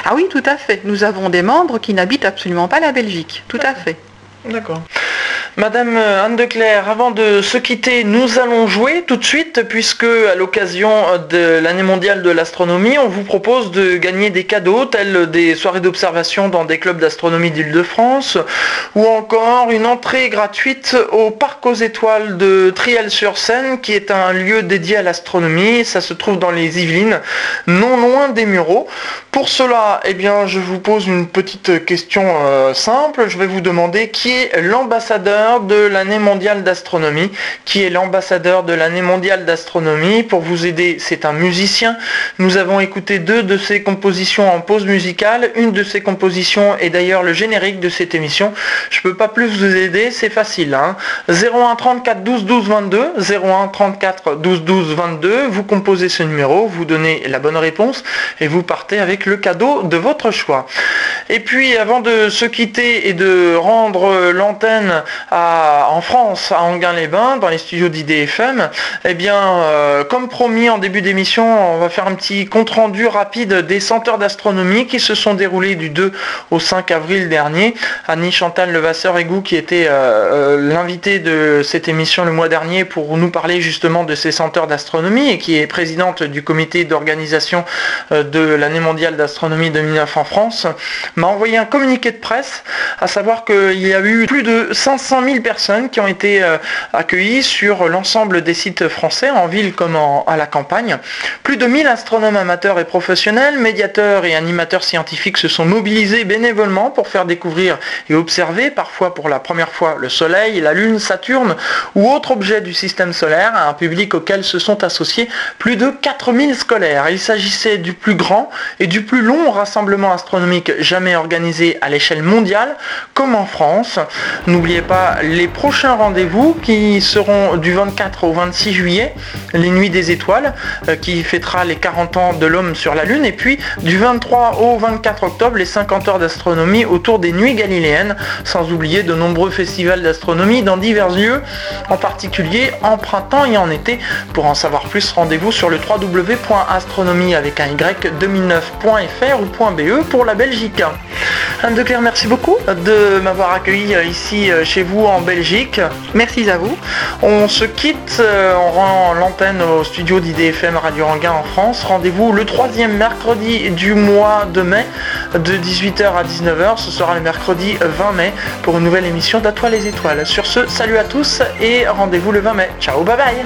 Ah oui, tout à fait. Nous avons des membres qui n'habitent absolument pas la Belgique. Tout à fait. D'accord. Madame Anne de Claire, avant de se quitter, nous allons jouer tout de suite puisque à l'occasion de l'année mondiale de l'astronomie, on vous propose de gagner des cadeaux tels des soirées d'observation dans des clubs d'astronomie d'Île-de-France ou encore une entrée gratuite au parc aux étoiles de Triel-sur-Seine qui est un lieu dédié à l'astronomie. Ça se trouve dans les Yvelines, non loin des Mureaux. Pour cela, eh bien, je vous pose une petite question euh, simple. Je vais vous demander qui est l'ambassadeur de l'année mondiale d'astronomie, qui est l'ambassadeur de l'année mondiale d'astronomie. Pour vous aider, c'est un musicien. Nous avons écouté deux de ses compositions en pause musicale. Une de ses compositions est d'ailleurs le générique de cette émission. Je peux pas plus vous aider, c'est facile. 01 34 12 12 22, 01 34 12 12 22. Vous composez ce numéro, vous donnez la bonne réponse et vous partez avec le cadeau de votre choix. Et puis avant de se quitter et de rendre l'antenne en France, à Anguin-les-Bains, dans les studios d'IDFM, eh bien, euh, comme promis en début d'émission, on va faire un petit compte-rendu rapide des senteurs d'astronomie qui se sont déroulés du 2 au 5 avril dernier. Annie Chantal Levasseur-Égou, qui était euh, euh, l'invité de cette émission le mois dernier pour nous parler justement de ces senteurs d'astronomie et qui est présidente du comité d'organisation de l'année mondiale d'astronomie 2009 en France, m'a envoyé un communiqué de presse, à savoir qu'il y a eu plus de 500 000 personnes qui ont été euh, accueillies sur l'ensemble des sites français, en ville comme à la campagne. Plus de 1000 astronomes amateurs et professionnels, médiateurs et animateurs scientifiques se sont mobilisés bénévolement pour faire découvrir et observer, parfois pour la première fois, le Soleil, la Lune, Saturne ou autres objets du système solaire à un public auquel se sont associés plus de 4000 scolaires. Il s'agissait du plus grand et du plus long rassemblement astronomique jamais organisé à l'échelle mondiale, comme en France. N'oubliez pas les prochains rendez-vous qui seront du 24 au 26 juillet, les Nuits des Étoiles, euh, qui fêtera les 40 ans de l'homme sur la Lune, et puis du 23 au 24 octobre, les 50 heures d'astronomie autour des Nuits galiléennes, sans oublier de nombreux festivals d'astronomie dans divers lieux, en particulier en printemps et en été. Pour en savoir plus, rendez-vous sur le www.astronomie avec un y2009.fr ou .be pour la Belgique. Anne de Claire, merci beaucoup de m'avoir accueilli euh, ici euh, chez vous en Belgique. Merci à vous. On se quitte, euh, on rend l'antenne au studio d'IDFM Radio Anguin en France. Rendez-vous le troisième mercredi du mois de mai de 18h à 19h. Ce sera le mercredi 20 mai pour une nouvelle émission d'Atoile les étoiles. Sur ce, salut à tous et rendez-vous le 20 mai. Ciao, bye bye